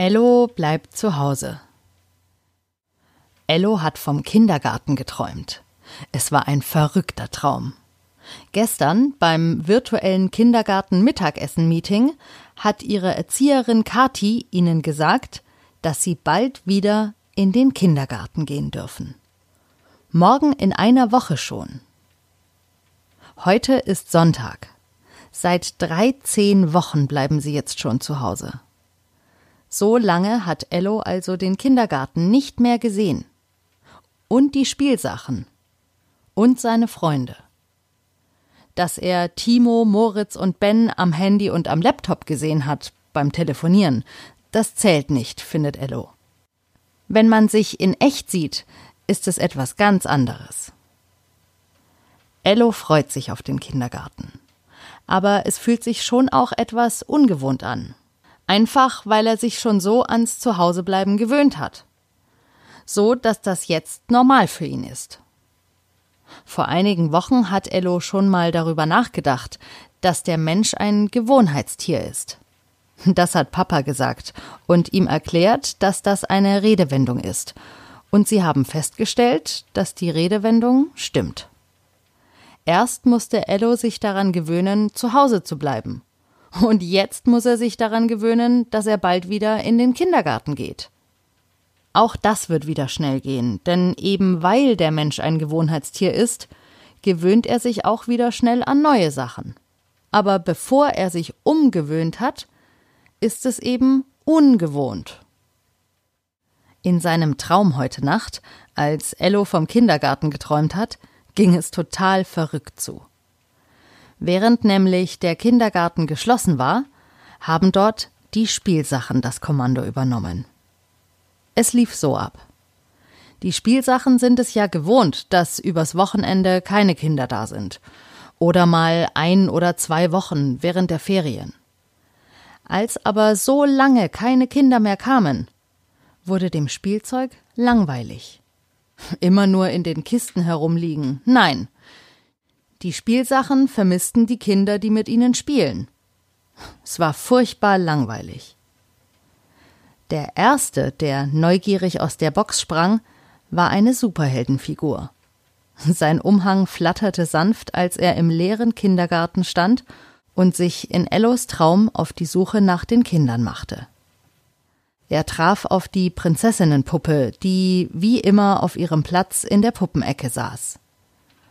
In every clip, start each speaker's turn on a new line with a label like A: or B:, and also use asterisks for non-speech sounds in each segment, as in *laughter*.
A: Ello bleibt zu Hause. Ello hat vom Kindergarten geträumt. Es war ein verrückter Traum. Gestern beim virtuellen Kindergarten-Mittagessen-Meeting hat ihre Erzieherin Kati ihnen gesagt, dass sie bald wieder in den Kindergarten gehen dürfen. Morgen in einer Woche schon. Heute ist Sonntag. Seit 13 Wochen bleiben sie jetzt schon zu Hause. So lange hat Ello also den Kindergarten nicht mehr gesehen. Und die Spielsachen. Und seine Freunde. Dass er Timo, Moritz und Ben am Handy und am Laptop gesehen hat beim Telefonieren, das zählt nicht, findet Ello. Wenn man sich in echt sieht, ist es etwas ganz anderes. Ello freut sich auf den Kindergarten. Aber es fühlt sich schon auch etwas ungewohnt an. Einfach weil er sich schon so ans Zuhausebleiben gewöhnt hat. So, dass das jetzt normal für ihn ist. Vor einigen Wochen hat Ello schon mal darüber nachgedacht, dass der Mensch ein Gewohnheitstier ist. Das hat Papa gesagt und ihm erklärt, dass das eine Redewendung ist. Und sie haben festgestellt, dass die Redewendung stimmt. Erst musste Ello sich daran gewöhnen, zu Hause zu bleiben. Und jetzt muss er sich daran gewöhnen, dass er bald wieder in den Kindergarten geht. Auch das wird wieder schnell gehen, denn eben weil der Mensch ein Gewohnheitstier ist, gewöhnt er sich auch wieder schnell an neue Sachen. Aber bevor er sich umgewöhnt hat, ist es eben ungewohnt. In seinem Traum heute Nacht, als Ello vom Kindergarten geträumt hat, ging es total verrückt zu. Während nämlich der Kindergarten geschlossen war, haben dort die Spielsachen das Kommando übernommen. Es lief so ab. Die Spielsachen sind es ja gewohnt, dass übers Wochenende keine Kinder da sind. Oder mal ein oder zwei Wochen während der Ferien. Als aber so lange keine Kinder mehr kamen, wurde dem Spielzeug langweilig. *laughs* Immer nur in den Kisten herumliegen. Nein, die Spielsachen vermissten die Kinder, die mit ihnen spielen. Es war furchtbar langweilig. Der erste, der neugierig aus der Box sprang, war eine Superheldenfigur. Sein Umhang flatterte sanft, als er im leeren Kindergarten stand und sich in Ellos Traum auf die Suche nach den Kindern machte. Er traf auf die Prinzessinnenpuppe, die wie immer auf ihrem Platz in der Puppenecke saß.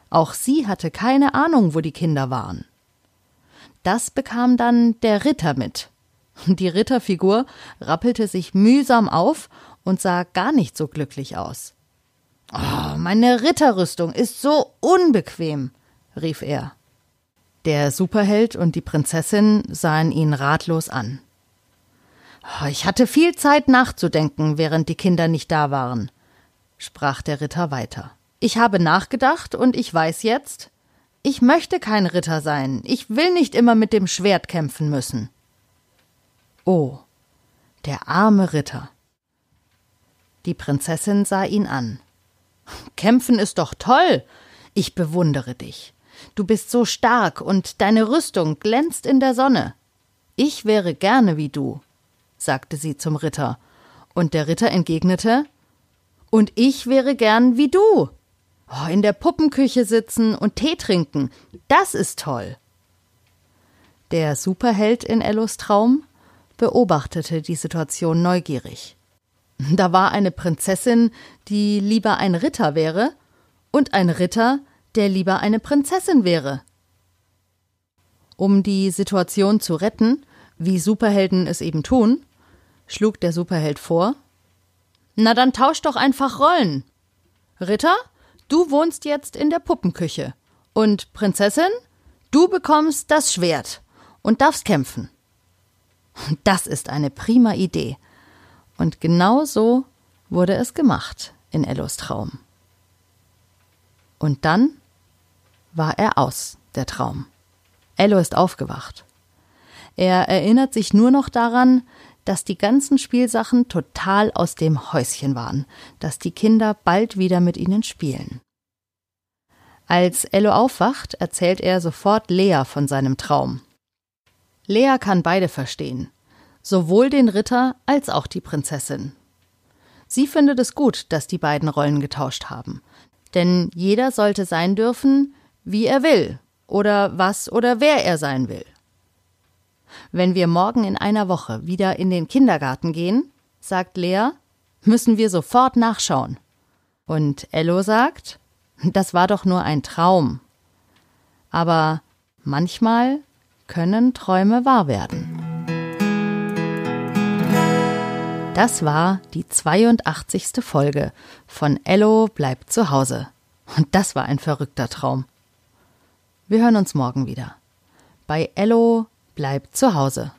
A: Auch sie hatte keine Ahnung, wo die Kinder waren. Das bekam dann der Ritter mit. Die Ritterfigur rappelte sich mühsam auf und sah gar nicht so glücklich aus. Oh, meine Ritterrüstung ist so unbequem, rief er. Der Superheld und die Prinzessin sahen ihn ratlos an. Oh, ich hatte viel Zeit nachzudenken, während die Kinder nicht da waren, sprach der Ritter weiter. Ich habe nachgedacht und ich weiß jetzt, ich möchte kein Ritter sein, ich will nicht immer mit dem Schwert kämpfen müssen. Oh, der arme Ritter. Die Prinzessin sah ihn an. Kämpfen ist doch toll. Ich bewundere dich. Du bist so stark und deine Rüstung glänzt in der Sonne. Ich wäre gerne wie du, sagte sie zum Ritter, und der Ritter entgegnete Und ich wäre gern wie du. Oh, in der Puppenküche sitzen und Tee trinken, das ist toll. Der Superheld in Ellos Traum beobachtete die Situation neugierig. Da war eine Prinzessin, die lieber ein Ritter wäre, und ein Ritter, der lieber eine Prinzessin wäre. Um die Situation zu retten, wie Superhelden es eben tun, schlug der Superheld vor Na dann tausch doch einfach Rollen. Ritter, Du wohnst jetzt in der Puppenküche. Und Prinzessin, du bekommst das Schwert und darfst kämpfen. *laughs* Das ist eine prima Idee. Und genau so wurde es gemacht in Ellos Traum. Und dann war er aus, der Traum. Ello ist aufgewacht. Er erinnert sich nur noch daran, dass die ganzen Spielsachen total aus dem Häuschen waren, dass die Kinder bald wieder mit ihnen spielen. Als Ello aufwacht, erzählt er sofort Lea von seinem Traum. Lea kann beide verstehen. sowohl den Ritter als auch die Prinzessin. Sie findet es gut, dass die beiden Rollen getauscht haben, denn jeder sollte sein dürfen, wie er will oder was oder wer er sein will. Wenn wir morgen in einer Woche wieder in den Kindergarten gehen, sagt Lea, müssen wir sofort nachschauen. Und Ello sagt, das war doch nur ein Traum. Aber manchmal können Träume wahr werden. Das war die 82. Folge von Ello bleibt zu Hause. Und das war ein verrückter Traum. Wir hören uns morgen wieder. Bei Ello bleibt zu Hause.